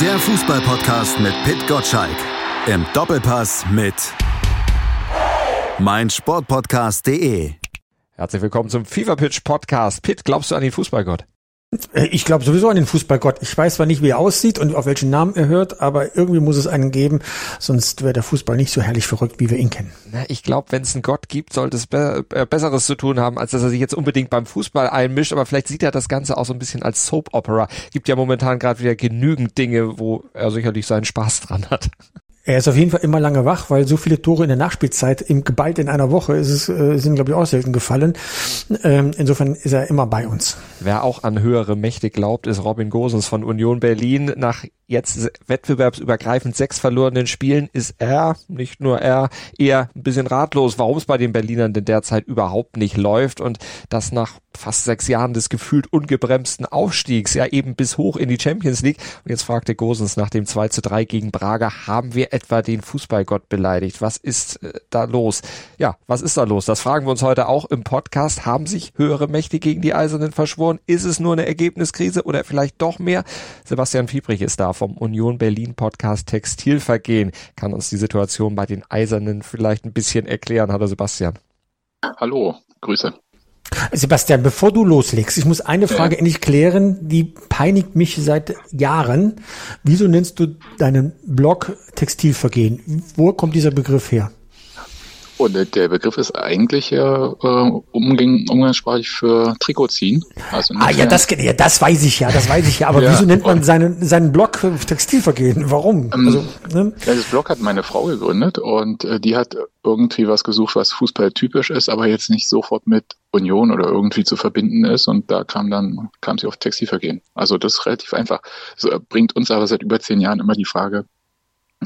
Der Fußballpodcast mit Pit Gottschalk. Im Doppelpass mit meinsportpodcast.de. Herzlich willkommen zum FIFA Pitch Podcast. Pit, glaubst du an den Fußballgott? Äh, Ich glaube sowieso an den Fußballgott. Ich weiß zwar nicht, wie er aussieht und auf welchen Namen er hört, aber irgendwie muss es einen geben, sonst wäre der Fußball nicht so herrlich verrückt, wie wir ihn kennen. Na, ich glaube, wenn es einen Gott gibt, sollte es be äh, Besseres zu tun haben, als dass er sich jetzt unbedingt beim Fußball einmischt. Aber vielleicht sieht er das Ganze auch so ein bisschen als Soap Opera. Gibt ja momentan gerade wieder genügend Dinge, wo er sicherlich seinen Spaß dran hat. Er ist auf jeden Fall immer lange wach, weil so viele Tore in der Nachspielzeit im geballt in einer Woche ist es, äh, sind, glaube ich, auch selten gefallen. Ähm, insofern ist er immer bei uns. Wer auch an höhere Mächte glaubt, ist Robin Gosens von Union Berlin. Nach jetzt wettbewerbsübergreifend sechs verlorenen Spielen ist er, nicht nur er, eher ein bisschen ratlos, warum es bei den Berlinern denn derzeit überhaupt nicht läuft und das nach fast sechs Jahren des gefühlt ungebremsten Aufstiegs, ja eben bis hoch in die Champions League. Und jetzt fragte Gosens nach dem 2 zu 3 gegen Braga, haben wir etwa den Fußballgott beleidigt? Was ist äh, da los? Ja, was ist da los? Das fragen wir uns heute auch im Podcast. Haben sich höhere Mächte gegen die Eisernen verschworen? Ist es nur eine Ergebniskrise oder vielleicht doch mehr? Sebastian Fiebrich ist da vom Union Berlin Podcast Textilvergehen. Kann uns die Situation bei den Eisernen vielleicht ein bisschen erklären? Hallo Sebastian. Hallo, Grüße. Sebastian, bevor du loslegst, ich muss eine Frage ja. endlich klären, die peinigt mich seit Jahren. Wieso nennst du deinen Blog Textilvergehen? Wo kommt dieser Begriff her? Und der Begriff ist eigentlich ja äh, umgang, umgangssprachlich für Trikotziehen. Also ah ja, das, ja, das weiß ich ja, das weiß ich ja. Aber ja, wieso nennt man seinen, seinen Blog Textilvergehen? Warum? Ähm, also, ne? ja, das Blog hat meine Frau gegründet und äh, die hat irgendwie was gesucht, was Fußball typisch ist, aber jetzt nicht sofort mit Union oder irgendwie zu verbinden ist. Und da kam dann, kam sie auf Textilvergehen. Also das ist relativ einfach. Das bringt uns aber seit über zehn Jahren immer die Frage,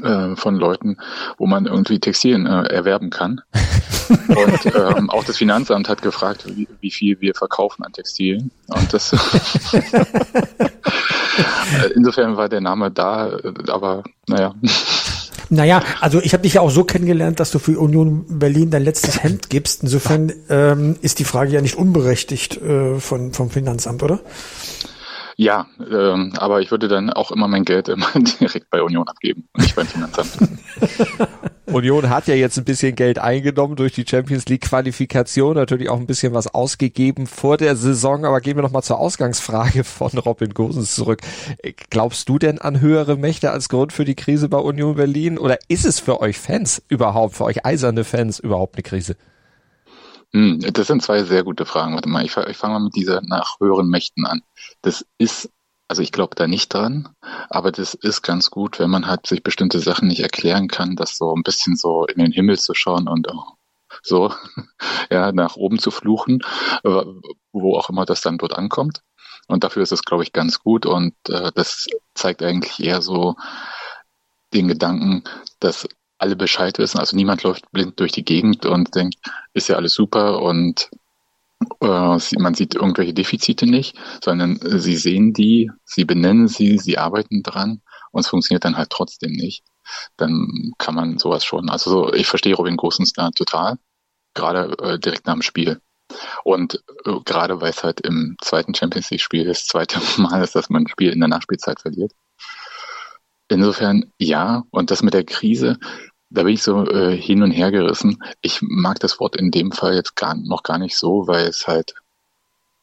äh, von Leuten, wo man irgendwie Textilien äh, erwerben kann. Und ähm, auch das Finanzamt hat gefragt, wie, wie viel wir verkaufen an Textilien. Und das insofern war der Name da, aber naja. Naja, also ich habe dich ja auch so kennengelernt, dass du für Union Berlin dein letztes Hemd gibst. Insofern ähm, ist die Frage ja nicht unberechtigt äh, von, vom Finanzamt, oder? Ja, ähm, aber ich würde dann auch immer mein Geld immer direkt bei Union abgeben und nicht beim Finanzamt. Union hat ja jetzt ein bisschen Geld eingenommen durch die Champions League Qualifikation, natürlich auch ein bisschen was ausgegeben vor der Saison, aber gehen wir nochmal zur Ausgangsfrage von Robin Gosens zurück. Glaubst du denn an höhere Mächte als Grund für die Krise bei Union Berlin oder ist es für euch Fans überhaupt, für euch eiserne Fans überhaupt eine Krise? Hm, das sind zwei sehr gute Fragen. Warte mal, ich, ich fange mal mit dieser nach höheren Mächten an. Das ist, also ich glaube da nicht dran, aber das ist ganz gut, wenn man halt sich bestimmte Sachen nicht erklären kann, das so ein bisschen so in den Himmel zu schauen und oh, so ja nach oben zu fluchen, wo auch immer das dann dort ankommt. Und dafür ist es, glaube ich, ganz gut und äh, das zeigt eigentlich eher so den Gedanken, dass alle Bescheid wissen. Also niemand läuft blind durch die Gegend und denkt, ist ja alles super und äh, man sieht irgendwelche Defizite nicht, sondern sie sehen die, sie benennen sie, sie arbeiten dran und es funktioniert dann halt trotzdem nicht. Dann kann man sowas schon. Also ich verstehe Robin Gosens da total, gerade äh, direkt nach dem Spiel. Und äh, gerade weil es halt im zweiten Champions League-Spiel das zweite Mal ist, dass man ein Spiel in der Nachspielzeit verliert. Insofern ja, und das mit der Krise, da bin ich so äh, hin und her gerissen. Ich mag das Wort in dem Fall jetzt gar, noch gar nicht so, weil es halt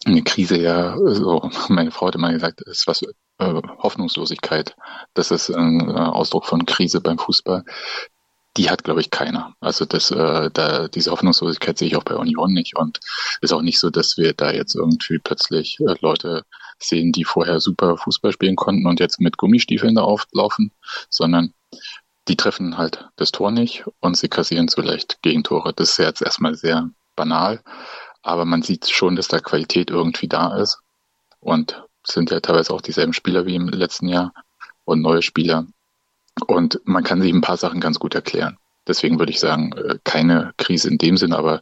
eine Krise ja, so, meine Frau hat immer gesagt, ist was äh, Hoffnungslosigkeit. Das ist ein äh, Ausdruck von Krise beim Fußball. Die hat, glaube ich, keiner. Also das, äh, da, diese Hoffnungslosigkeit sehe ich auch bei Union nicht. Und ist auch nicht so, dass wir da jetzt irgendwie plötzlich äh, Leute sehen, die vorher super Fußball spielen konnten und jetzt mit Gummistiefeln da auflaufen, sondern die treffen halt das Tor nicht und sie kassieren zu leicht Gegentore. Das ist jetzt erstmal sehr banal, aber man sieht schon, dass da Qualität irgendwie da ist und sind ja teilweise auch dieselben Spieler wie im letzten Jahr und neue Spieler und man kann sich ein paar Sachen ganz gut erklären. Deswegen würde ich sagen, äh, keine Krise in dem Sinn, aber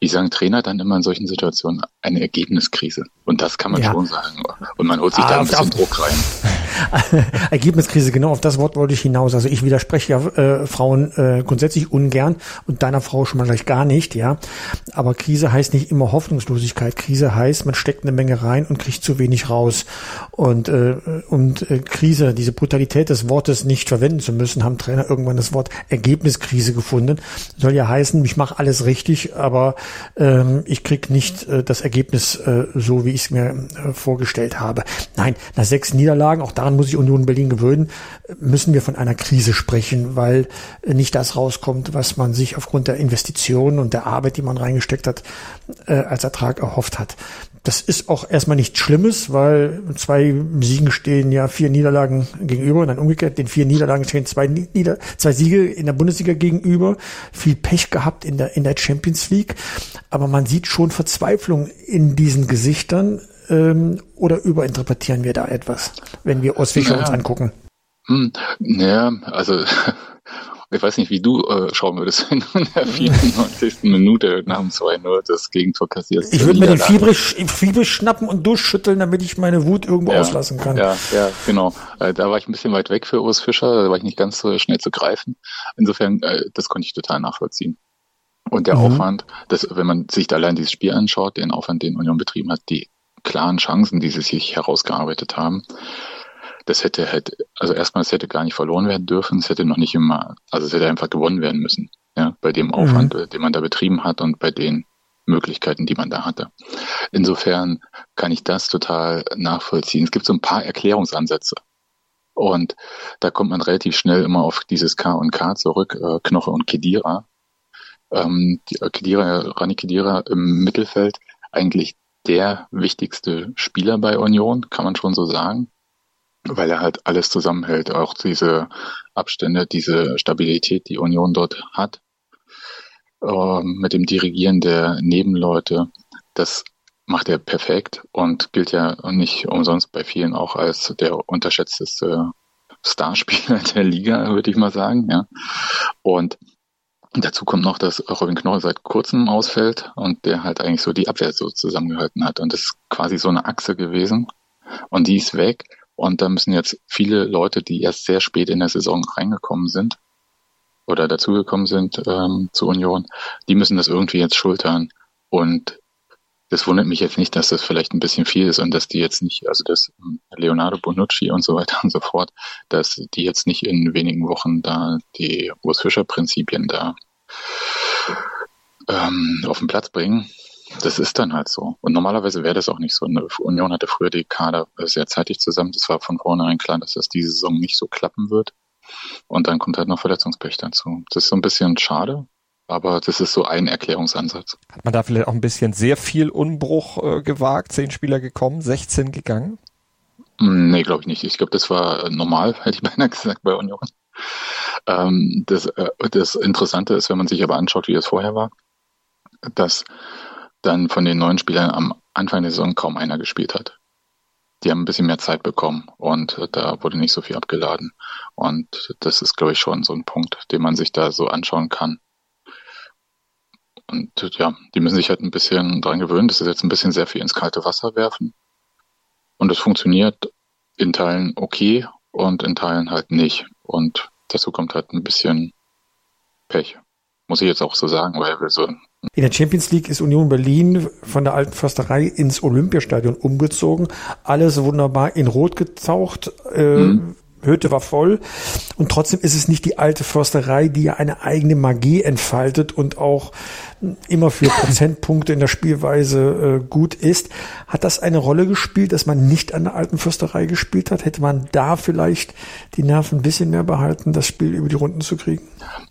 wie sagen Trainer dann immer in solchen Situationen, eine Ergebniskrise. Und das kann man ja. schon sagen. Und man holt sich ah, da ein bisschen Druck rein. Ergebniskrise, genau auf das Wort wollte ich hinaus. Also ich widerspreche ja äh, Frauen äh, grundsätzlich ungern und deiner Frau schon mal gleich gar nicht, ja. Aber Krise heißt nicht immer Hoffnungslosigkeit. Krise heißt, man steckt eine Menge rein und kriegt zu wenig raus. Und, äh, und äh, Krise, diese Brutalität des Wortes nicht verwenden zu müssen, haben Trainer irgendwann das Wort Ergebniskrise gefunden. Soll ja heißen, ich mache alles richtig, aber ähm, ich krieg nicht äh, das Ergebnis äh, so, wie ich es mir äh, vorgestellt habe. Nein, nach sechs Niederlagen, auch daran muss ich Union Berlin gewöhnen, müssen wir von einer Krise sprechen, weil nicht das rauskommt, was man sich aufgrund der Investitionen und der Arbeit, die man reingesteckt hat, äh, als Ertrag erhofft hat. Das ist auch erstmal nichts Schlimmes, weil zwei Siegen stehen ja vier Niederlagen gegenüber und dann umgekehrt den vier Niederlagen stehen zwei, Nieder zwei Siege in der Bundesliga gegenüber. Viel Pech gehabt in der, in der Champions League. Aber man sieht schon Verzweiflung in diesen Gesichtern. Ähm, oder überinterpretieren wir da etwas, wenn wir Ostfischer naja. uns angucken? Hm, naja, also ich weiß nicht, wie du äh, schauen würdest, wenn du in der 94. Minute nach dem 2-0 das Gegentor kassierst. Ich würde mir den Fiebrisch, Fiebrisch schnappen und durchschütteln, damit ich meine Wut irgendwo ja, auslassen kann. Ja, ja, genau. Äh, da war ich ein bisschen weit weg für Urs Fischer, da war ich nicht ganz so schnell zu greifen. Insofern, äh, das konnte ich total nachvollziehen. Und der mhm. Aufwand, dass, wenn man sich da allein dieses Spiel anschaut, den Aufwand, den Union betrieben hat, die klaren Chancen, die sie sich herausgearbeitet haben, das hätte halt, also erstmal, es hätte gar nicht verloren werden dürfen, es hätte noch nicht immer, also es hätte einfach gewonnen werden müssen, ja, bei dem Aufwand, mhm. den man da betrieben hat und bei den Möglichkeiten, die man da hatte. Insofern kann ich das total nachvollziehen. Es gibt so ein paar Erklärungsansätze. Und da kommt man relativ schnell immer auf dieses K und K zurück, äh, Knoche und Kedira. Ähm, die, äh, Kedira, Rani Kedira im Mittelfeld, eigentlich der wichtigste Spieler bei Union, kann man schon so sagen weil er halt alles zusammenhält, auch diese Abstände, diese Stabilität, die Union dort hat, äh, mit dem Dirigieren der Nebenleute, das macht er perfekt und gilt ja nicht umsonst bei vielen auch als der unterschätzteste Starspieler der Liga, würde ich mal sagen, ja. Und dazu kommt noch, dass Robin Knoll seit kurzem ausfällt und der halt eigentlich so die Abwehr so zusammengehalten hat. Und das ist quasi so eine Achse gewesen. Und die ist weg. Und da müssen jetzt viele Leute, die erst sehr spät in der Saison reingekommen sind oder dazugekommen sind ähm, zur Union, die müssen das irgendwie jetzt schultern. Und das wundert mich jetzt nicht, dass das vielleicht ein bisschen viel ist und dass die jetzt nicht, also dass Leonardo Bonucci und so weiter und so fort, dass die jetzt nicht in wenigen Wochen da die Urs Fischer Prinzipien da ähm, auf den Platz bringen. Das ist dann halt so. Und normalerweise wäre das auch nicht so. Eine Union hatte früher die Kader sehr zeitig zusammen. Das war von vornherein klar, dass das diese Saison nicht so klappen wird. Und dann kommt halt noch Verletzungspech dazu. Das ist so ein bisschen schade, aber das ist so ein Erklärungsansatz. Hat man da vielleicht auch ein bisschen sehr viel Unbruch äh, gewagt? Zehn Spieler gekommen, 16 gegangen? Hm, nee, glaube ich nicht. Ich glaube, das war normal, hätte ich beinahe gesagt, bei Union. Ähm, das, äh, das Interessante ist, wenn man sich aber anschaut, wie es vorher war, dass dann von den neuen Spielern am Anfang der Saison kaum einer gespielt hat. Die haben ein bisschen mehr Zeit bekommen und da wurde nicht so viel abgeladen. Und das ist, glaube ich, schon so ein Punkt, den man sich da so anschauen kann. Und ja, die müssen sich halt ein bisschen dran gewöhnen. Das ist jetzt ein bisschen sehr viel ins kalte Wasser werfen. Und es funktioniert in Teilen okay und in Teilen halt nicht. Und dazu kommt halt ein bisschen Pech. Muss ich jetzt auch so sagen, weil wir so in der Champions League ist Union Berlin von der alten Försterei ins Olympiastadion umgezogen. Alles wunderbar in Rot getaucht. Äh, mhm. Hütte war voll. Und trotzdem ist es nicht die alte Försterei, die ja eine eigene Magie entfaltet und auch immer für Prozentpunkte in der Spielweise äh, gut ist. Hat das eine Rolle gespielt, dass man nicht an der alten Försterei gespielt hat? Hätte man da vielleicht die Nerven ein bisschen mehr behalten, das Spiel über die Runden zu kriegen?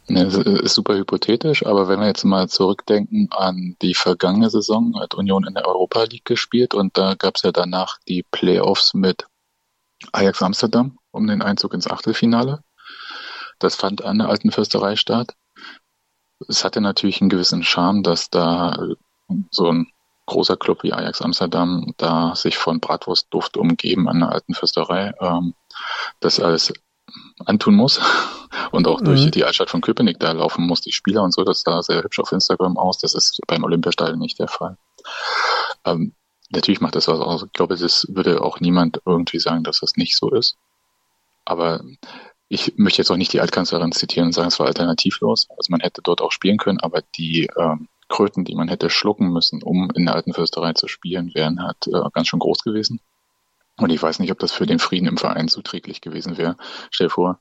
Ja, das ist super hypothetisch, aber wenn wir jetzt mal zurückdenken an die vergangene Saison, hat Union in der Europa League gespielt und da gab es ja danach die Playoffs mit Ajax Amsterdam um den Einzug ins Achtelfinale. Das fand an der alten Fürsterei statt. Es hatte natürlich einen gewissen Charme, dass da so ein großer Club wie Ajax Amsterdam da sich von Bratwurstduft umgeben an der alten Fürsterei ähm, das alles antun muss und auch mhm. durch die Altstadt von Köpenick da laufen muss, die Spieler und so, das sah sehr hübsch auf Instagram aus. Das ist beim Olympiastadion nicht der Fall. Ähm, natürlich macht das was aus. Ich glaube, das würde auch niemand irgendwie sagen, dass das nicht so ist. Aber ich möchte jetzt auch nicht die Altkanzlerin zitieren und sagen, es war alternativlos. Also man hätte dort auch spielen können, aber die ähm, Kröten, die man hätte schlucken müssen, um in der alten Fürsterei zu spielen, wären halt äh, ganz schön groß gewesen. Und ich weiß nicht, ob das für den Frieden im Verein zuträglich gewesen wäre. Stell dir vor,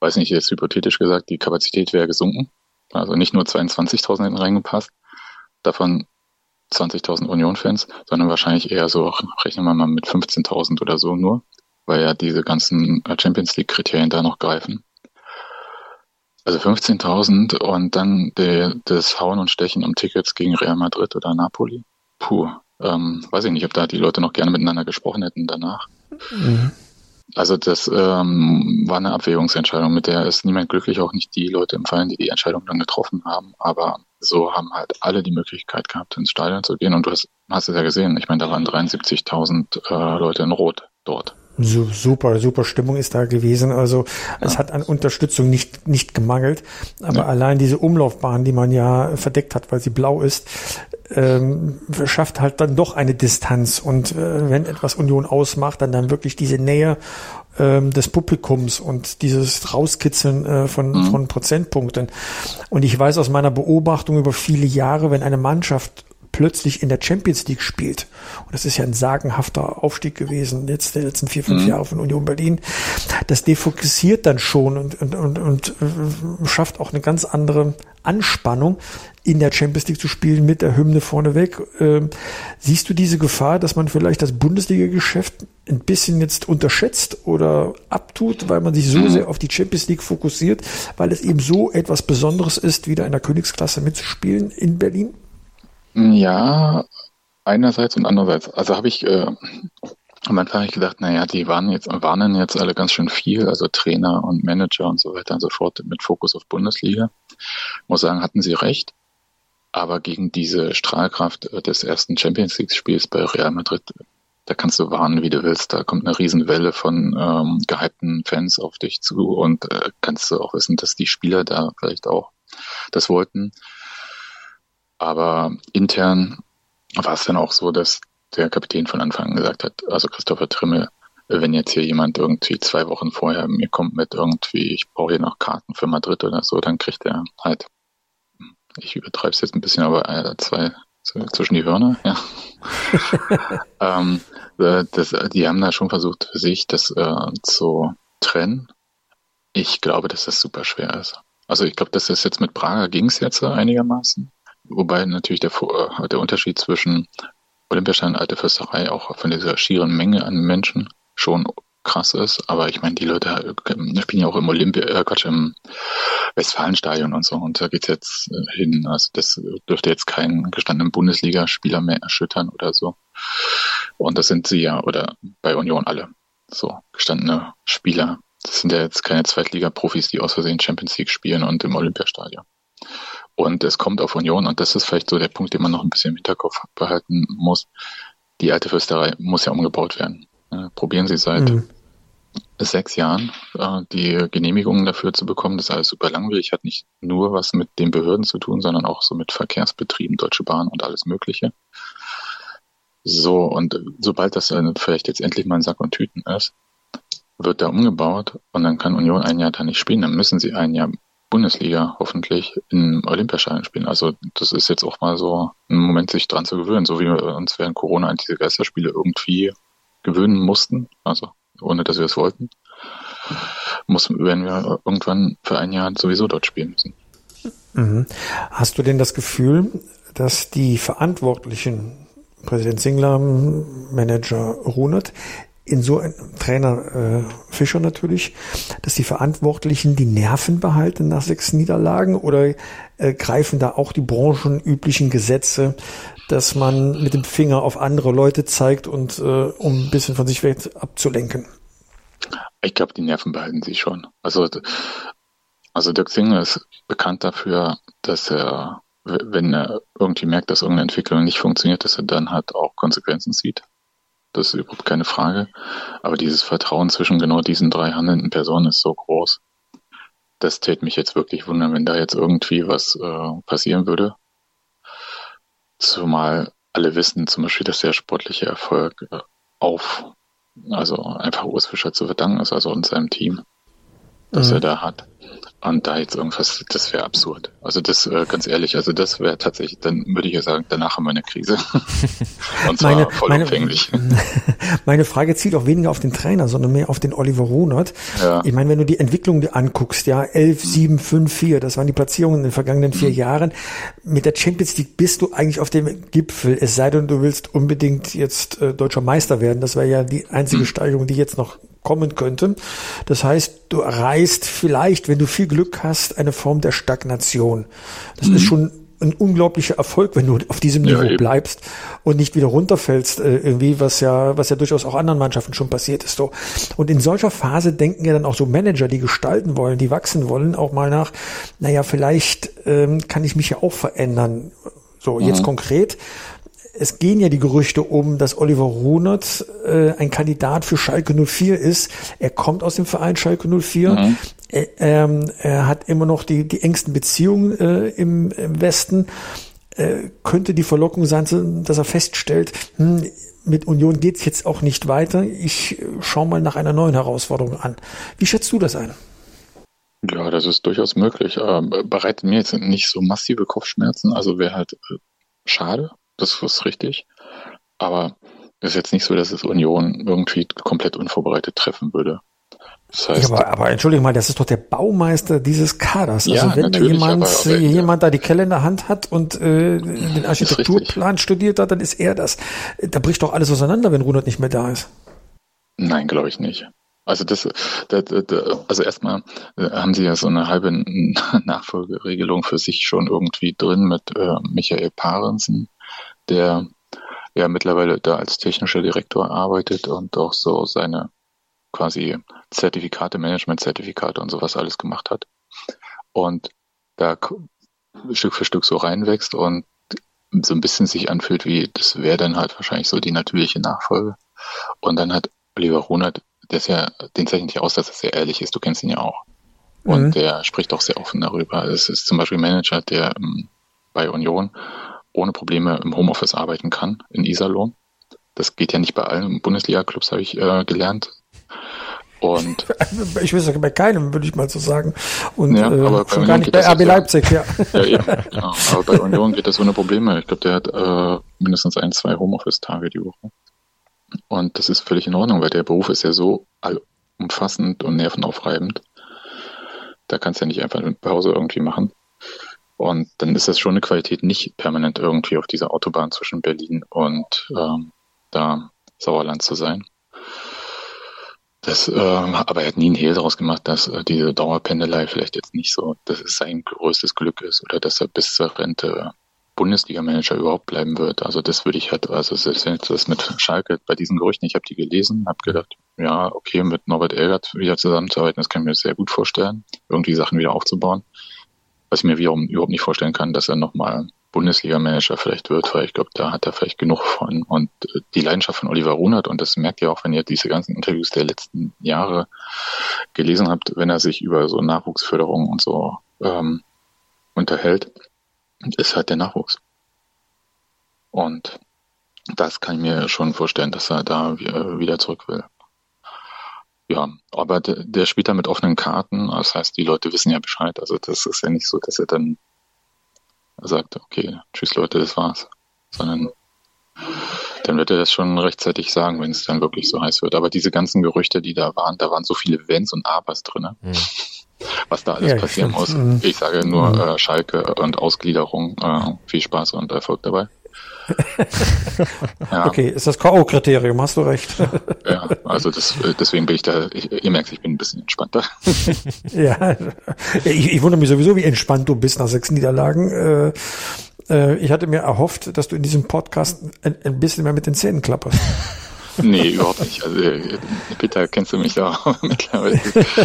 weiß nicht, jetzt hypothetisch gesagt, die Kapazität wäre gesunken. Also nicht nur 22.000 hätten reingepasst, davon 20.000 Union-Fans, sondern wahrscheinlich eher so, rechnen wir mal mit 15.000 oder so nur, weil ja diese ganzen Champions League-Kriterien da noch greifen. Also 15.000 und dann de, das Hauen und Stechen um Tickets gegen Real Madrid oder Napoli. Puh, ähm, weiß ich nicht, ob da die Leute noch gerne miteinander gesprochen hätten danach. Mhm. Also das ähm, war eine Abwägungsentscheidung, mit der ist niemand glücklich, auch nicht die Leute im Verein, die die Entscheidung dann getroffen haben. Aber so haben halt alle die Möglichkeit gehabt, ins Stadion zu gehen. Und du hast, hast es ja gesehen, ich meine, da waren 73.000 äh, Leute in Rot dort. So, super, super Stimmung ist da gewesen. Also ja. es hat an Unterstützung nicht, nicht gemangelt. Aber ja. allein diese Umlaufbahn, die man ja verdeckt hat, weil sie blau ist, ähm, schafft halt dann doch eine Distanz. Und äh, wenn etwas Union ausmacht, dann dann wirklich diese Nähe des Publikums und dieses Rauskitzeln äh, von, mhm. von Prozentpunkten. Und ich weiß aus meiner Beobachtung über viele Jahre, wenn eine Mannschaft plötzlich in der Champions League spielt. Und das ist ja ein sagenhafter Aufstieg gewesen, jetzt der letzten vier, fünf mhm. Jahre von Union Berlin. Das defokussiert dann schon und, und, und, und äh, schafft auch eine ganz andere Anspannung, in der Champions League zu spielen mit der Hymne vorneweg. Ähm, siehst du diese Gefahr, dass man vielleicht das Bundesliga-Geschäft ein bisschen jetzt unterschätzt oder abtut, weil man sich so mhm. sehr auf die Champions League fokussiert, weil es eben so etwas Besonderes ist, wieder in der Königsklasse mitzuspielen in Berlin? Ja, einerseits und andererseits. Also habe ich äh, am Anfang habe ich gedacht, naja, die waren jetzt, warnen jetzt alle ganz schön viel, also Trainer und Manager und so weiter und so fort mit Fokus auf Bundesliga. Muss sagen, hatten sie recht. Aber gegen diese Strahlkraft des ersten Champions League Spiels bei Real Madrid, da kannst du warnen, wie du willst. Da kommt eine Riesenwelle von ähm, gehypten Fans auf dich zu und äh, kannst du auch wissen, dass die Spieler da vielleicht auch das wollten. Aber intern war es dann auch so, dass der Kapitän von Anfang an gesagt hat, also Christopher Trimmel, wenn jetzt hier jemand irgendwie zwei Wochen vorher mir kommt mit irgendwie, ich brauche hier noch Karten für Madrid oder so, dann kriegt er halt, ich übertreibe es jetzt ein bisschen, aber äh, zwei zwischen die Hörner, ja. ähm, äh, das, die haben da schon versucht für sich, das äh, zu trennen. Ich glaube, dass das super schwer ist. Also ich glaube, dass das jetzt mit Braga ging es jetzt einigermaßen. Wobei natürlich der, äh, der Unterschied zwischen Olympiastein und Alte Fürsterei auch von dieser schieren Menge an Menschen schon krass ist. Aber ich meine, die Leute äh, spielen ja auch im Olympia, äh, Quatsch, im Westfalenstadion und so. Und da geht's jetzt äh, hin. Also das dürfte jetzt keinen gestandenen Bundesligaspieler mehr erschüttern oder so. Und das sind sie ja, oder bei Union alle. So, gestandene Spieler. Das sind ja jetzt keine Zweitliga-Profis, die aus Versehen Champions League spielen und im Olympiastadion. Und es kommt auf Union, und das ist vielleicht so der Punkt, den man noch ein bisschen im Hinterkopf behalten muss. Die alte Fürsterei muss ja umgebaut werden. Probieren Sie seit mhm. sechs Jahren äh, die Genehmigungen dafür zu bekommen. Das ist alles super langwierig, hat nicht nur was mit den Behörden zu tun, sondern auch so mit Verkehrsbetrieben, Deutsche Bahn und alles Mögliche. So, und sobald das dann vielleicht jetzt endlich mal ein Sack und Tüten ist, wird da umgebaut und dann kann Union ein Jahr da nicht spielen. Dann müssen sie ein Jahr Bundesliga hoffentlich im Olympiastadion spielen. Also das ist jetzt auch mal so ein Moment, sich dran zu gewöhnen, so wie wir uns während Corona an diese Geisterspiele irgendwie gewöhnen mussten, also ohne dass wir es wollten, muss, werden wir irgendwann für ein Jahr sowieso dort spielen müssen. Mhm. Hast du denn das Gefühl, dass die Verantwortlichen, Präsident Singler, Manager Runert, in so ein Trainer äh, Fischer natürlich, dass die Verantwortlichen die Nerven behalten nach sechs Niederlagen oder äh, greifen da auch die branchenüblichen Gesetze, dass man mit dem Finger auf andere Leute zeigt und äh, um ein bisschen von sich weg abzulenken? Ich glaube, die Nerven behalten sie schon. Also, also Dirk Singer ist bekannt dafür, dass er, wenn er irgendwie merkt, dass irgendeine Entwicklung nicht funktioniert, dass er dann halt auch Konsequenzen sieht. Das ist überhaupt keine Frage. Aber dieses Vertrauen zwischen genau diesen drei handelnden Personen ist so groß. Das täte mich jetzt wirklich wundern, wenn da jetzt irgendwie was äh, passieren würde. Zumal alle wissen zum Beispiel, dass der sportliche Erfolg äh, auf also einfach Urs Fischer zu verdanken ist, also und seinem Team, das mhm. er da hat. Und da jetzt irgendwas, das wäre absurd. Also das, äh, ganz ehrlich, also das wäre tatsächlich, dann würde ich ja sagen, danach haben wir eine Krise. Und zwar meine, vollumfänglich. Meine, meine Frage zielt auch weniger auf den Trainer, sondern mehr auf den Oliver Runert. Ja. Ich meine, wenn du die Entwicklung dir anguckst, ja, 11, 7, 5, 4, das waren die Platzierungen in den vergangenen vier mhm. Jahren. Mit der Champions League bist du eigentlich auf dem Gipfel, es sei denn, du willst unbedingt jetzt äh, deutscher Meister werden. Das wäre ja die einzige mhm. Steigerung, die jetzt noch kommen könnte. Das heißt, du erreichst vielleicht, wenn du viel Glück hast, eine Form der Stagnation. Das mhm. ist schon ein unglaublicher Erfolg, wenn du auf diesem Niveau ja, bleibst und nicht wieder runterfällst, äh, irgendwie, was ja, was ja durchaus auch anderen Mannschaften schon passiert ist. So. Und in solcher Phase denken ja dann auch so Manager, die gestalten wollen, die wachsen wollen, auch mal nach, naja, vielleicht ähm, kann ich mich ja auch verändern. So, mhm. jetzt konkret es gehen ja die Gerüchte um, dass Oliver Runert äh, ein Kandidat für Schalke 04 ist. Er kommt aus dem Verein Schalke 04. Mhm. Er, ähm, er hat immer noch die, die engsten Beziehungen äh, im, im Westen. Äh, könnte die Verlockung sein, dass er feststellt, hm, mit Union geht's jetzt auch nicht weiter. Ich äh, schaue mal nach einer neuen Herausforderung an. Wie schätzt du das ein? Ja, das ist durchaus möglich. Ähm, bereitet mir jetzt nicht so massive Kopfschmerzen. Also wäre halt äh, schade, das ist richtig. Aber es ist jetzt nicht so, dass es Union irgendwie komplett unvorbereitet treffen würde. Das heißt, ja, aber, aber entschuldige mal, das ist doch der Baumeister dieses Kaders. Also ja, wenn da jemand, aber, aber, jemand da die Kelle in der Hand hat und äh, den Architekturplan studiert hat, dann ist er das. Da bricht doch alles auseinander, wenn Runert nicht mehr da ist. Nein, glaube ich nicht. Also das, das, das also erstmal äh, haben sie ja so eine halbe Nachfolgeregelung für sich schon irgendwie drin mit äh, Michael Parensen, der ja mittlerweile da als technischer Direktor arbeitet und auch so seine quasi Zertifikate, Management-Zertifikate und sowas alles gemacht hat. Und da Stück für Stück so reinwächst und so ein bisschen sich anfühlt wie, das wäre dann halt wahrscheinlich so die natürliche Nachfolge. Und dann hat Oliver Runert, der ist ja, den zeichnet ja aus, dass er sehr ehrlich ist, du kennst ihn ja auch. Und mhm. der spricht auch sehr offen darüber. Es ist zum Beispiel Manager, der ähm, bei Union ohne Probleme im Homeoffice arbeiten kann, in Iserlohn. Das geht ja nicht bei allen Bundesliga-Clubs, habe ich äh, gelernt. Und ich weiß bei keinem, würde ich mal so sagen. Und ja, äh, aber schon gar nicht bei RB Leipzig, ja. ja eben, genau. Aber bei Union geht das ohne Probleme. Ich glaube, der hat äh, mindestens ein, zwei Homeoffice-Tage die Woche. Und das ist völlig in Ordnung, weil der Beruf ist ja so allumfassend und nervenaufreibend. Da kannst du ja nicht einfach eine Pause irgendwie machen. Und dann ist das schon eine Qualität, nicht permanent irgendwie auf dieser Autobahn zwischen Berlin und ähm, da Sauerland zu sein. Das, ähm, aber er hat nie einen Hehl daraus gemacht, dass äh, diese Dauerpendelei vielleicht jetzt nicht so, dass es sein größtes Glück ist oder dass er bis zur Rente Bundesliga-Manager überhaupt bleiben wird. Also das würde ich halt, also selbst wenn das mit Schalke bei diesen Gerüchten, ich habe die gelesen, habe gedacht, ja, okay, mit Norbert Elgert wieder zusammenzuarbeiten, das kann ich mir sehr gut vorstellen, irgendwie Sachen wieder aufzubauen. Was ich mir wiederum überhaupt nicht vorstellen kann, dass er nochmal Bundesliga-Manager vielleicht wird, weil ich glaube, da hat er vielleicht genug von. Und äh, die Leidenschaft von Oliver Runert, und das merkt ihr auch, wenn ihr diese ganzen Interviews der letzten Jahre gelesen habt, wenn er sich über so Nachwuchsförderung und so ähm, unterhält, ist halt der Nachwuchs. Und das kann ich mir schon vorstellen, dass er da wieder zurück will. Ja, aber der, der spielt da mit offenen Karten. Das heißt, die Leute wissen ja Bescheid. Also das ist ja nicht so, dass er dann sagt, okay, tschüss Leute, das war's. Sondern dann wird er das schon rechtzeitig sagen, wenn es dann wirklich so heiß wird. Aber diese ganzen Gerüchte, die da waren, da waren so viele Wenns und Abers drin. Mhm. Was da alles ja, passieren muss. Mhm. Ich sage nur mhm. äh, Schalke und Ausgliederung. Äh, viel Spaß und Erfolg dabei. Ja. Okay, ist das K.O.-Kriterium, hast du recht. ja, also das, deswegen bin ich da, ich, ihr merkt, ich bin ein bisschen entspannter. ja, ich, ich wundere mich sowieso, wie entspannt du bist nach sechs Niederlagen. Äh, äh, ich hatte mir erhofft, dass du in diesem Podcast ein, ein bisschen mehr mit den Zähnen klapperst. Nee, überhaupt nicht. Also Peter, kennst du mich ja mittlerweile.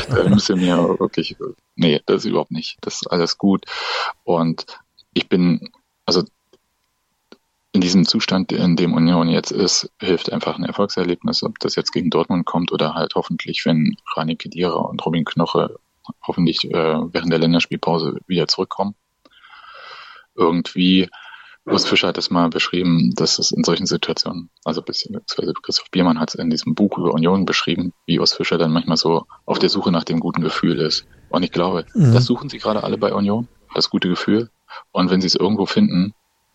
Da müsst ihr mir wirklich, nee, das ist überhaupt nicht. Das ist alles gut. Und ich bin, also in diesem Zustand, in dem Union jetzt ist, hilft einfach ein Erfolgserlebnis, ob das jetzt gegen Dortmund kommt oder halt hoffentlich, wenn Rani Kedira und Robin Knoche hoffentlich äh, während der Länderspielpause wieder zurückkommen. Irgendwie Urs Fischer hat es mal beschrieben, dass es in solchen Situationen, also beziehungsweise Christoph Biermann hat es in diesem Buch über Union beschrieben, wie Urs Fischer dann manchmal so auf der Suche nach dem guten Gefühl ist. Und ich glaube, mhm. das suchen sie gerade alle bei Union, das gute Gefühl. Und wenn sie es irgendwo finden,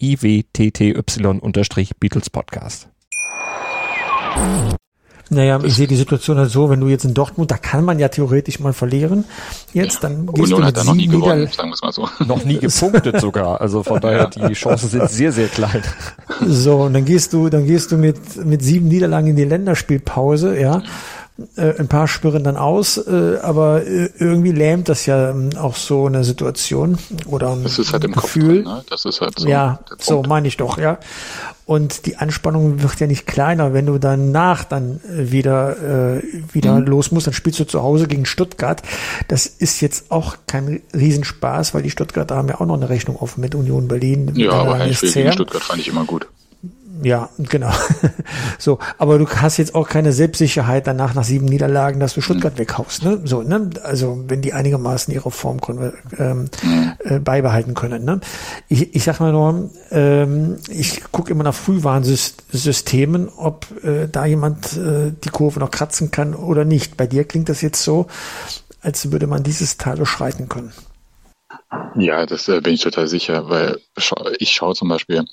iwtty-Beatles Podcast. Naja, ich sehe die Situation halt so, wenn du jetzt in Dortmund, da kann man ja theoretisch mal verlieren. Jetzt, dann gehst Union du mit hat noch nie gewonnen, sagen wir es mal so. Noch nie gepunktet sogar. Also von daher, die Chancen sind sehr, sehr klein. So, und dann gehst du, dann gehst du mit, mit sieben Niederlagen in die Länderspielpause, ja. Äh, ein paar spüren dann aus, äh, aber äh, irgendwie lähmt das ja ähm, auch so eine Situation oder ein das ist halt im Gefühl. Kopf drin, ne? Das ist halt so. Ja, so meine ich doch, ja. Und die Anspannung wird ja nicht kleiner, wenn du danach dann wieder äh, wieder mhm. los musst. Dann spielst du zu Hause gegen Stuttgart. Das ist jetzt auch kein Riesenspaß, weil die Stuttgarter haben ja auch noch eine Rechnung offen mit Union Berlin. Ja, aber Heimspiel gegen Stuttgart fand ich immer gut. Ja, genau. so, aber du hast jetzt auch keine Selbstsicherheit danach nach sieben Niederlagen, dass du Stuttgart weghaust, ne? So, ne? Also wenn die einigermaßen ihre Form ähm, äh, beibehalten können. Ne? Ich, ich sag mal nur, ähm, ich gucke immer nach Frühwarnsystemen, ob äh, da jemand äh, die Kurve noch kratzen kann oder nicht. Bei dir klingt das jetzt so, als würde man dieses Tal schreiten können. Ja, das äh, bin ich total sicher, weil ich schaue zum Beispiel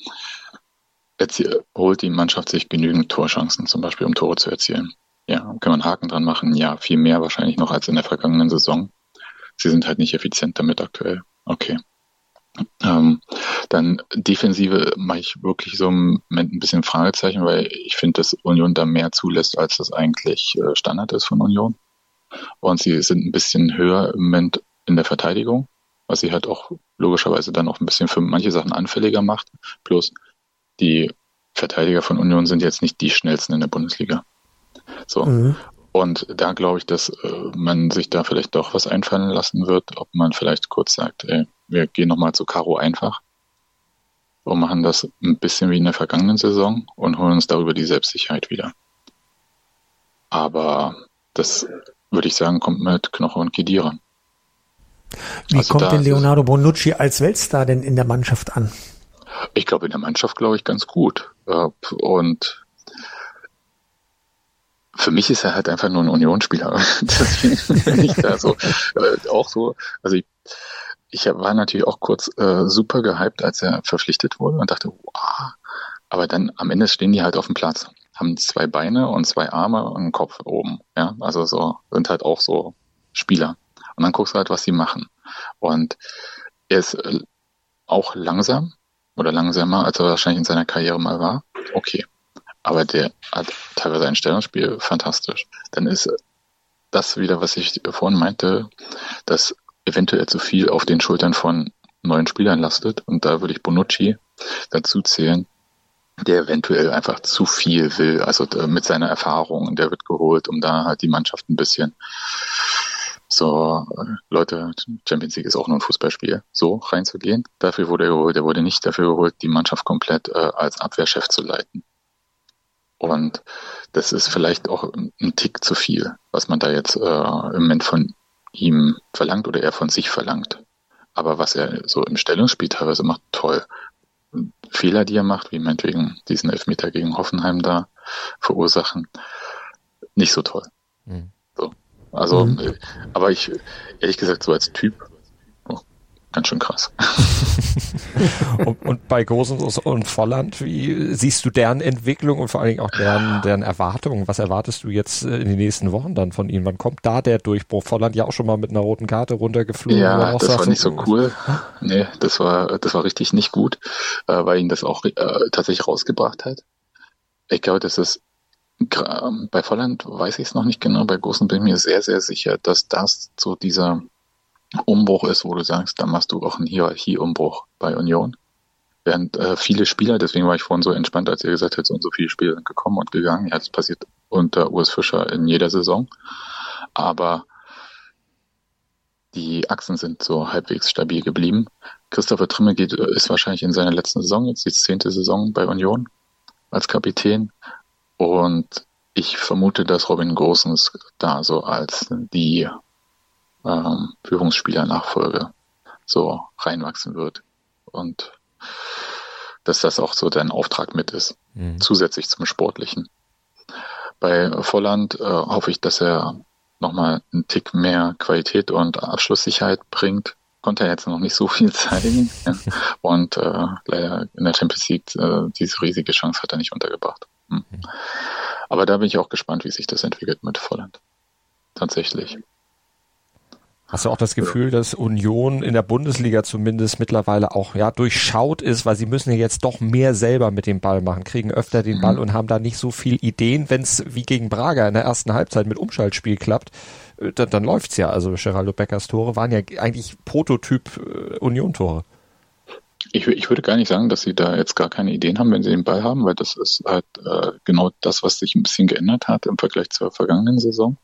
holt die Mannschaft sich genügend Torchancen, zum Beispiel um Tore zu erzielen. Ja, kann man Haken dran machen. Ja, viel mehr wahrscheinlich noch als in der vergangenen Saison. Sie sind halt nicht effizient damit aktuell. Okay. Ähm, dann Defensive mache ich wirklich so im Moment ein bisschen Fragezeichen, weil ich finde, dass Union da mehr zulässt, als das eigentlich äh, Standard ist von Union. Und sie sind ein bisschen höher im Moment in der Verteidigung, was sie halt auch logischerweise dann auch ein bisschen für manche Sachen anfälliger macht. Plus die Verteidiger von Union sind jetzt nicht die schnellsten in der Bundesliga. So. Mhm. Und da glaube ich, dass äh, man sich da vielleicht doch was einfallen lassen wird, ob man vielleicht kurz sagt, ey, wir gehen nochmal zu Karo einfach und machen das ein bisschen wie in der vergangenen Saison und holen uns darüber die Selbstsicherheit wieder. Aber das würde ich sagen, kommt mit Knoche und Kedira. Wie also kommt denn Leonardo Bonucci als Weltstar denn in der Mannschaft an? Ich glaube, in der Mannschaft glaube ich ganz gut. Und für mich ist er halt einfach nur ein Unionsspieler. Deswegen bin ich da so äh, auch so. Also ich, ich war natürlich auch kurz äh, super gehypt, als er verpflichtet wurde und dachte, wow. Aber dann am Ende stehen die halt auf dem Platz, haben zwei Beine und zwei Arme und einen Kopf oben. Ja, also so sind halt auch so Spieler. Und dann guckst du halt, was sie machen. Und er ist äh, auch langsam, oder langsamer, als er wahrscheinlich in seiner Karriere mal war. Okay. Aber der hat teilweise ein Stellungsspiel fantastisch. Dann ist das wieder, was ich vorhin meinte, dass eventuell zu viel auf den Schultern von neuen Spielern lastet. Und da würde ich Bonucci dazu zählen, der eventuell einfach zu viel will. Also äh, mit seiner Erfahrung, der wird geholt, um da halt die Mannschaft ein bisschen so, Leute, Champions League ist auch nur ein Fußballspiel, so reinzugehen. Dafür wurde er geholt, er wurde nicht dafür geholt, die Mannschaft komplett äh, als Abwehrchef zu leiten. Und das ist vielleicht auch ein Tick zu viel, was man da jetzt äh, im Moment von ihm verlangt oder er von sich verlangt. Aber was er so im Stellungsspiel teilweise macht, toll. Fehler, die er macht, wie meinetwegen diesen Elfmeter gegen Hoffenheim da verursachen, nicht so toll. Mhm. Also, mhm. Aber ich, ehrlich gesagt, so als Typ, oh, ganz schön krass. und, und, bei Gosens und Volland, wie siehst du deren Entwicklung und vor allen Dingen auch deren, deren Erwartungen? Was erwartest du jetzt äh, in den nächsten Wochen dann von ihnen? Wann kommt da der Durchbruch? Volland ja auch schon mal mit einer roten Karte runtergeflogen. Ja, das war nicht so cool. Nee, das war, das war richtig nicht gut, äh, weil ihn das auch äh, tatsächlich rausgebracht hat. Ich glaube, das ist bei Volland weiß ich es noch nicht genau, bei Gossen bin ich mir sehr, sehr sicher, dass das so dieser Umbruch ist, wo du sagst, da machst du auch einen Hierarchieumbruch bei Union. während äh, viele Spieler, deswegen war ich vorhin so entspannt, als ihr gesagt habt, so und so viele Spieler sind gekommen und gegangen. Ja, das passiert unter Urs Fischer in jeder Saison. Aber die Achsen sind so halbwegs stabil geblieben. Christopher Trimme geht, ist wahrscheinlich in seiner letzten Saison, jetzt die zehnte Saison bei Union als Kapitän. Und ich vermute, dass Robin Gosens da so als die ähm, Führungsspieler-Nachfolge so reinwachsen wird. Und dass das auch so dein Auftrag mit ist, mhm. zusätzlich zum Sportlichen. Bei Volland äh, hoffe ich, dass er nochmal einen Tick mehr Qualität und Abschlusssicherheit bringt. Konnte er jetzt noch nicht so viel zeigen. Und äh, leider in der Champions League äh, diese riesige Chance hat er nicht untergebracht. Hm. Aber da bin ich auch gespannt, wie sich das entwickelt mit Volland. Tatsächlich. Hast du auch das Gefühl, dass Union in der Bundesliga zumindest mittlerweile auch ja durchschaut ist, weil sie müssen ja jetzt doch mehr selber mit dem Ball machen, kriegen öfter den Ball mhm. und haben da nicht so viel Ideen, wenn es wie gegen Braga in der ersten Halbzeit mit Umschaltspiel klappt, äh, dann, dann läuft's ja. Also Geraldo Beckers Tore waren ja eigentlich Prototyp äh, Union-Tore. Ich, ich würde gar nicht sagen, dass sie da jetzt gar keine Ideen haben, wenn sie den Ball haben, weil das ist halt äh, genau das, was sich ein bisschen geändert hat im Vergleich zur vergangenen Saison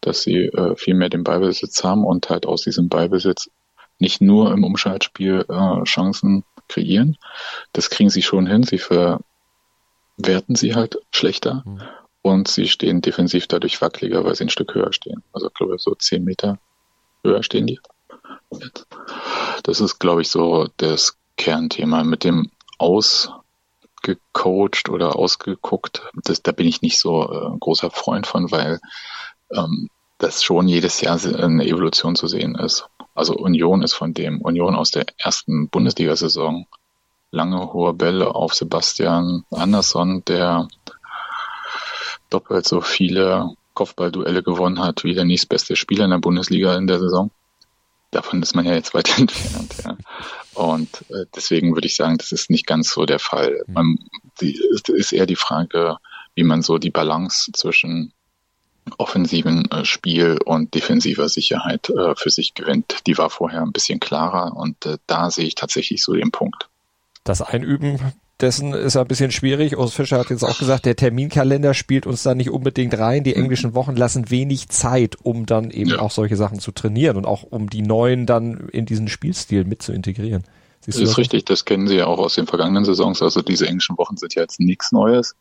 dass sie äh, viel mehr den Ballbesitz haben und halt aus diesem Ballbesitz nicht nur im Umschaltspiel äh, Chancen kreieren. Das kriegen sie schon hin. Sie verwerten sie halt schlechter mhm. und sie stehen defensiv dadurch wackeliger, weil sie ein Stück höher stehen. Also ich glaube so zehn Meter höher stehen die. Das ist, glaube ich, so das Kernthema mit dem ausgecoacht oder ausgeguckt. Das, da bin ich nicht so äh, großer Freund von, weil ähm, dass schon jedes Jahr eine Evolution zu sehen ist. Also Union ist von dem Union aus der ersten Bundesliga-Saison lange hohe Bälle auf Sebastian Andersson, der doppelt so viele Kopfballduelle gewonnen hat wie der nächstbeste Spieler in der Bundesliga in der Saison. Davon ist man ja jetzt weit entfernt. Ja. Und äh, deswegen würde ich sagen, das ist nicht ganz so der Fall. Man, die, ist eher die Frage, wie man so die Balance zwischen offensiven äh, Spiel und defensiver Sicherheit äh, für sich gewinnt. Die war vorher ein bisschen klarer und äh, da sehe ich tatsächlich so den Punkt. Das Einüben dessen ist ein bisschen schwierig. Urs Fischer hat jetzt auch gesagt, der Terminkalender spielt uns da nicht unbedingt rein. Die mhm. englischen Wochen lassen wenig Zeit, um dann eben ja. auch solche Sachen zu trainieren und auch um die neuen dann in diesen Spielstil mit zu integrieren. Siehst das ist richtig, das kennen Sie ja auch aus den vergangenen Saisons. Also diese englischen Wochen sind ja jetzt nichts Neues.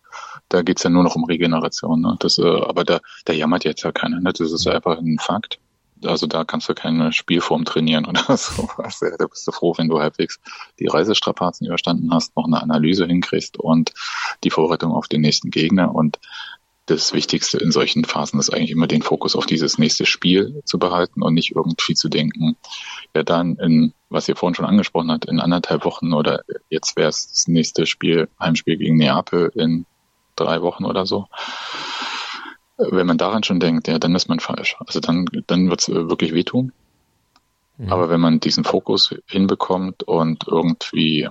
Da geht's ja nur noch um Regeneration. Ne? Das, äh, aber da, da jammert jetzt ja keiner. Ne? Das ist einfach ein Fakt. Also da kannst du keine Spielform trainieren oder so. Also, da bist du froh, wenn du halbwegs die Reisestrapazen überstanden hast, noch eine Analyse hinkriegst und die Vorbereitung auf den nächsten Gegner. Und das Wichtigste in solchen Phasen ist eigentlich immer den Fokus auf dieses nächste Spiel zu behalten und nicht irgendwie zu denken, ja dann in, was ihr vorhin schon angesprochen habt, in anderthalb Wochen oder jetzt wäre es das nächste Spiel, Heimspiel gegen Neapel in drei Wochen oder so. Wenn man daran schon denkt, ja, dann ist man falsch. Also dann, dann wird es wirklich wehtun. Mhm. Aber wenn man diesen Fokus hinbekommt und irgendwie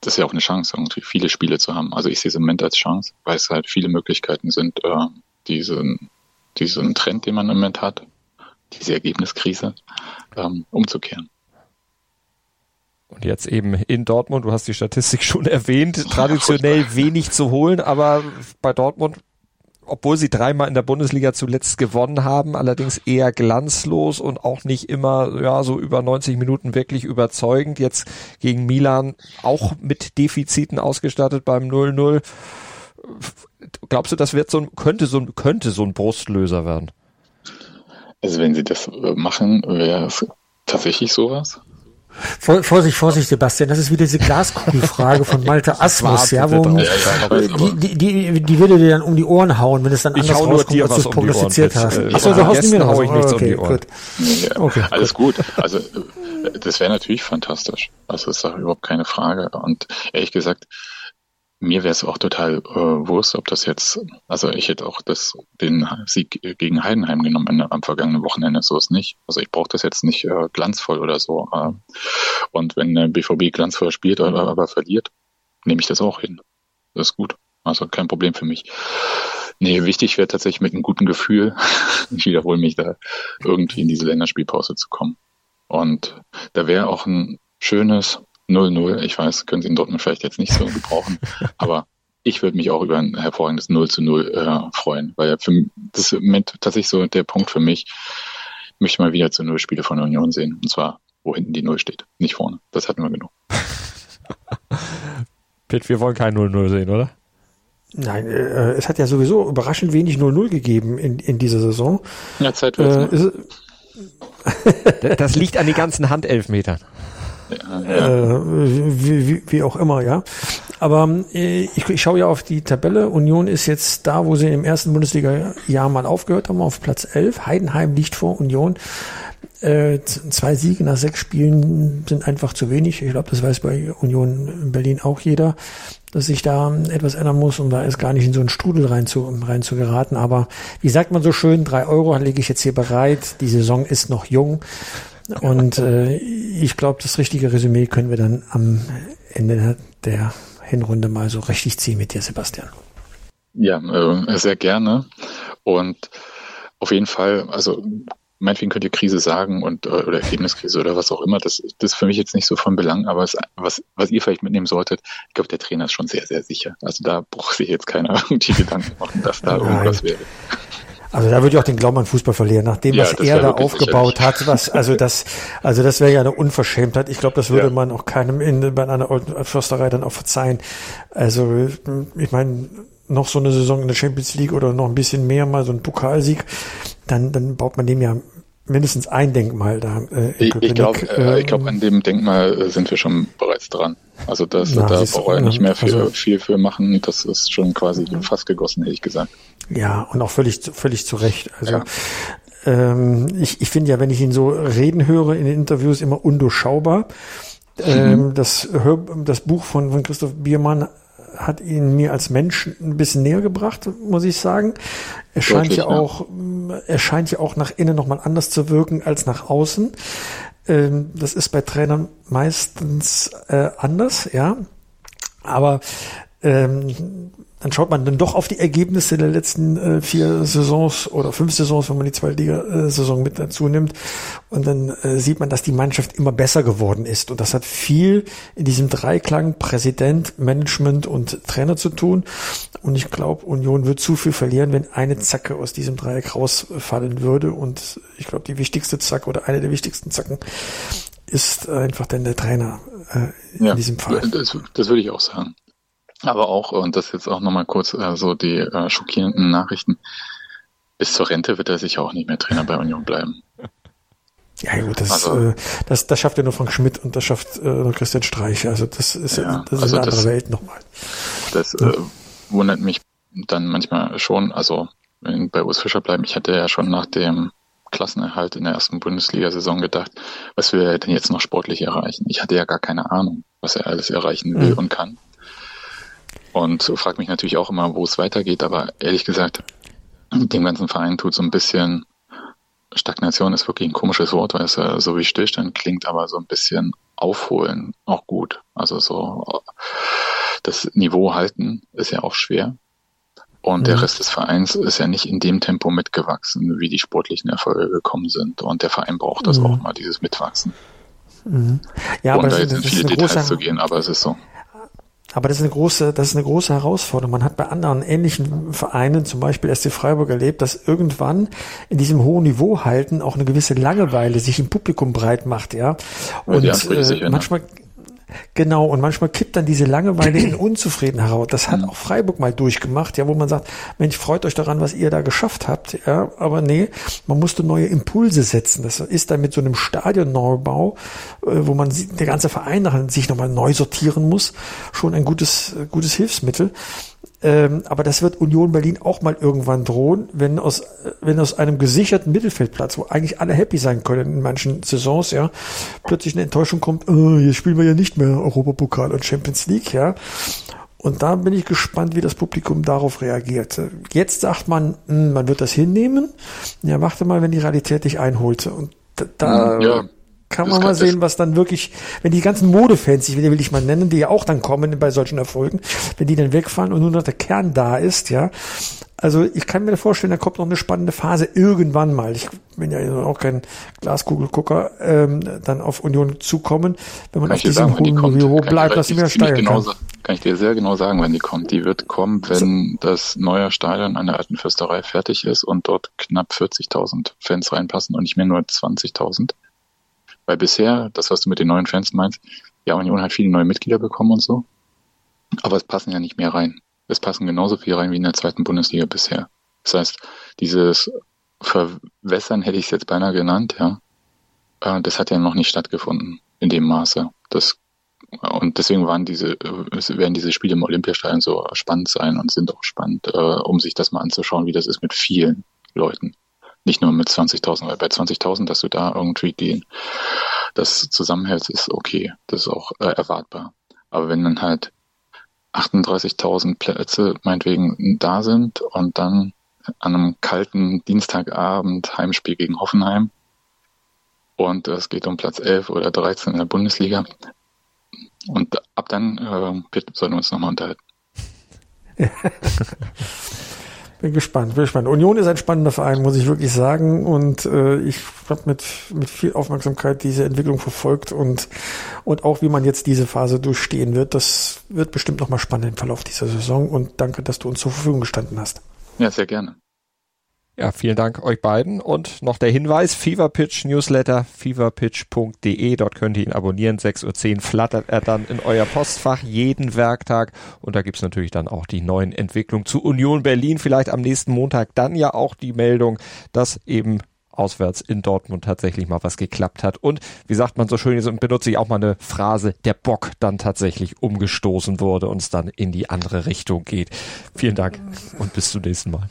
das ist ja auch eine Chance, irgendwie viele Spiele zu haben. Also ich sehe es im Moment als Chance, weil es halt viele Möglichkeiten sind, äh, diesen, diesen Trend, den man im Moment hat, diese Ergebniskrise, ähm, umzukehren. Und jetzt eben in Dortmund, du hast die Statistik schon erwähnt, traditionell wenig zu holen, aber bei Dortmund obwohl sie dreimal in der Bundesliga zuletzt gewonnen haben, allerdings eher glanzlos und auch nicht immer ja so über 90 Minuten wirklich überzeugend. Jetzt gegen Milan auch mit Defiziten ausgestattet beim 0-0. Glaubst du, das wird so ein, könnte so ein, könnte so ein Brustlöser werden? Also wenn sie das machen, wäre es tatsächlich sowas. Vorsicht, Vorsicht, Sebastian, das ist wieder diese Glaskugelfrage von Malte Asmus, ja, wo die, die, die würde dir dann um die Ohren hauen, wenn es dann anders rauskommt, als du es prognostiziert hast. Äh, Achso, du haust hau ich nichts okay, um die Ohren. Gut. Ja, okay, alles gut. Also das wäre natürlich fantastisch. Also das ist doch überhaupt keine Frage. Und ehrlich gesagt, mir wäre es auch total äh, Wurst, ob das jetzt, also ich hätte auch das, den Sieg gegen Heidenheim genommen am vergangenen Wochenende, so ist nicht. Also ich brauche das jetzt nicht äh, glanzvoll oder so. Äh, und wenn der BVB glanzvoll spielt oder aber verliert, nehme ich das auch hin. Das ist gut. Also kein Problem für mich. Nee, wichtig wäre tatsächlich mit einem guten Gefühl, ich wiederhole mich da, irgendwie in diese Länderspielpause zu kommen. Und da wäre auch ein schönes 0-0. Ich weiß, können sie in Dortmund vielleicht jetzt nicht so gebrauchen, aber ich würde mich auch über ein hervorragendes 0 zu 0 äh, freuen, weil ja für, das ist tatsächlich so der Punkt für mich, ich möchte mal wieder zu Null Spiele von Union sehen. Und zwar, wo hinten die Null steht, nicht vorne. Das hatten wir genug. Pitt, wir wollen kein 0-0 sehen, oder? Nein, äh, es hat ja sowieso überraschend wenig 0-0 gegeben in, in dieser Saison. Ja, Zeit wird's, Äh, ne? Das liegt an den ganzen Handelfmetern. Äh, wie, wie, wie auch immer, ja. Aber äh, ich, ich schaue ja auf die Tabelle. Union ist jetzt da, wo sie im ersten Bundesliga-Jahr mal aufgehört haben, auf Platz 11. Heidenheim liegt vor Union. Äh, zwei Siege nach sechs Spielen sind einfach zu wenig. Ich glaube, das weiß bei Union Berlin auch jeder, dass sich da etwas ändern muss, um da erst gar nicht in so einen Strudel rein zu, rein zu geraten. Aber wie sagt man so schön, drei Euro lege ich jetzt hier bereit. Die Saison ist noch jung. Und äh, ich glaube, das richtige Resümee können wir dann am Ende der Hinrunde mal so richtig ziehen mit dir, Sebastian. Ja, äh, sehr gerne. Und auf jeden Fall, also meinetwegen könnt ihr Krise sagen und äh, oder Ergebniskrise oder was auch immer. Das, das ist für mich jetzt nicht so von Belang, aber es, was, was ihr vielleicht mitnehmen solltet, ich glaube, der Trainer ist schon sehr, sehr sicher. Also da braucht sich jetzt keiner irgendwie Gedanken machen, dass da Nein. irgendwas wäre. Also da würde ich auch den Glauben an Fußball verlieren, nach dem, Ja, was das er da aufgebaut hat, was, also das, also das wäre ja eine Unverschämtheit. Ich glaube, das würde Ja. man auch keinem in, bei einer alten Försterei dann auch verzeihen. Also, ich meine, noch so eine Saison in der Champions League oder noch ein bisschen mehr, mal so ein Pokalsieg, dann, dann baut man dem ja mindestens ein Denkmal da. Äh, in Ich, ich glaube, äh, ich Ähm, glaube, an dem Denkmal äh, sind wir schon bereits dran. Also das, Na, da braucht er nicht mehr viel, also- viel für machen. Das ist schon quasi fast gegossen, hätte ich gesagt. Ja, und auch völlig, zu- völlig zu Recht. Also Ja. ähm, ich, ich finde ja, wenn ich ihn so reden höre in den Interviews, immer undurchschaubar. Ähm, das, Hör, das Buch von, von Christoph Biermann hat ihn mir als Mensch ein bisschen näher gebracht, muss ich sagen. Er scheint ja auch, mh, er scheint ja auch nach innen nochmal anders zu wirken als nach außen. Ähm, das ist bei Trainern meistens äh, anders, ja. Aber ähm, dann schaut man dann doch auf die Ergebnisse der letzten äh, vier Saisons oder fünf Saisons, wenn man die Zweitliga-Saison mit dazu nimmt. Und dann äh, sieht man, dass die Mannschaft immer besser geworden ist. Und das hat viel in diesem Dreiklang Präsident, Management und Trainer zu tun. Und ich glaube, Union wird zu viel verlieren, wenn eine Zacke aus diesem Dreieck rausfallen würde. Und ich glaube, die wichtigste Zacke oder eine der wichtigsten Zacken ist einfach dann der Trainer äh, in diesem Fall. Das, das würde ich auch sagen. Aber auch, und das jetzt auch nochmal kurz äh, so die äh, schockierenden Nachrichten, bis zur Rente wird er sicher auch nicht mehr Trainer bei Union bleiben. Ja gut, das, Also- äh, das, das schafft ja nur Frank Schmidt und das schafft äh, nur Christian Streich. Also das ist, Ja, das ist also eine andere das- Welt nochmal. Das äh, wundert mich dann manchmal schon. Also wenn bei Urs Fischer bleiben, ich hatte ja schon nach dem Klassenerhalt in der ersten Bundesliga-Saison gedacht, was will er denn jetzt noch sportlich erreichen? Ich hatte ja gar keine Ahnung, was er alles erreichen will Mhm. und kann. Und frage mich natürlich auch immer, wo es weitergeht, aber ehrlich gesagt, dem ganzen Verein tut so ein bisschen Stagnation ist wirklich ein komisches Wort, weil es ja so wie Stillstand klingt, aber so ein bisschen aufholen auch gut. Also so das Niveau halten ist ja auch schwer. Und der Mhm. Rest des Vereins ist ja nicht in dem Tempo mitgewachsen, wie die sportlichen Erfolge gekommen sind. Und der Verein braucht das Mhm. auch mal, dieses Mitwachsen. Ja, aber Ohne da das, jetzt in viele Details große, zu gehen, aber es ist so. Aber das ist eine große, das ist eine große Herausforderung. Man hat bei anderen ähnlichen Vereinen, zum Beispiel SC Freiburg, erlebt, dass irgendwann in diesem hohen Niveau halten auch eine gewisse Langeweile sich im Publikum breit macht, ja. Und Ja, anspricht sich, äh, manchmal Genau, und manchmal kippt dann diese Langeweile in Unzufriedenheit heraus. Das hat auch Freiburg mal durchgemacht, ja, wo man sagt, Mensch, freut euch daran, was ihr da geschafft habt, ja, aber nee, man musste neue Impulse setzen. Das ist dann mit so einem Stadionneubau, äh, wo man der ganze Verein sich nochmal neu sortieren muss, schon ein gutes, gutes Hilfsmittel. Ähm, aber das wird Union Berlin auch mal irgendwann drohen, wenn aus, wenn aus einem gesicherten Mittelfeldplatz, wo eigentlich alle happy sein können in manchen Saisons, ja, plötzlich eine Enttäuschung kommt, äh, jetzt spielen wir ja nicht mehr Europapokal und Champions League, ja. Und da bin ich gespannt, wie das Publikum darauf reagiert. Jetzt sagt man, mh, man wird das hinnehmen. Ja, warte mal, wenn die Realität dich einholt. Und da Ja, kann man mal sehen, was dann wirklich, wenn die ganzen Modefans, ich will, will ich mal nennen, die ja auch dann kommen bei solchen Erfolgen, wenn die dann wegfallen und nur noch der Kern da ist, ja, Also ich kann mir vorstellen, da kommt noch eine spannende Phase irgendwann mal. Ich bin ja auch kein Glaskugelgucker, ähm, dann auf Union zukommen. Wenn man Kann auf diesem hohen? Niveau bleibt, dass sie mehr steigen genau kann. Kann ich dir sehr genau sagen, wenn die kommt. Die wird kommen, wenn das neue Stadion an der alten Fürsterei fertig ist und dort knapp 40.000 Fans reinpassen und nicht mehr nur 20.000. Weil bisher, das was du mit den neuen Fans meinst, ja, Union hat viele neue Mitglieder bekommen und so. Aber es passen ja nicht mehr rein. Es passen genauso viel rein wie in der zweiten Bundesliga bisher. Das heißt, dieses Verwässern hätte ich es jetzt beinahe genannt, ja. Äh, Das hat ja noch nicht stattgefunden in dem Maße. Das und deswegen waren diese, es werden diese Spiele im Olympiastadion so spannend sein und sind auch spannend, äh, um sich das mal anzuschauen, wie das ist mit vielen Leuten. Nicht nur mit 20.000, weil bei 20.000, dass du da irgendwie den, das zusammenhältst, ist okay. Das ist auch äh, erwartbar. Aber wenn dann halt 38.000 Plätze meinetwegen da sind und dann an einem kalten Dienstagabend Heimspiel gegen Hoffenheim und es geht um Platz 11 oder 13 in der Bundesliga, und ab dann äh, sollten wir uns nochmal unterhalten. Bin gespannt, bin gespannt. Union ist ein spannender Verein, muss ich wirklich sagen. Und äh, ich habe mit, mit viel Aufmerksamkeit diese Entwicklung verfolgt und, und auch wie man jetzt diese Phase durchstehen wird. Das wird bestimmt nochmal spannend im Verlauf dieser Saison. Und danke, dass du uns zur Verfügung gestanden hast. Ja, sehr gerne. Ja, vielen Dank euch beiden und noch der Hinweis, Feverpitch Newsletter, feverpitch.de, dort könnt ihr ihn abonnieren, 6.10 Uhr flattert er dann in euer Postfach jeden Werktag und da gibt's natürlich dann auch die neuen Entwicklungen zu Union Berlin, vielleicht am nächsten Montag dann ja auch die Meldung, dass eben auswärts in Dortmund tatsächlich mal was geklappt hat. Und wie sagt man so schön, jetzt benutze ich auch mal eine Phrase, der Bock dann tatsächlich umgestoßen wurde und es dann in die andere Richtung geht. Vielen Dank und bis zum nächsten Mal.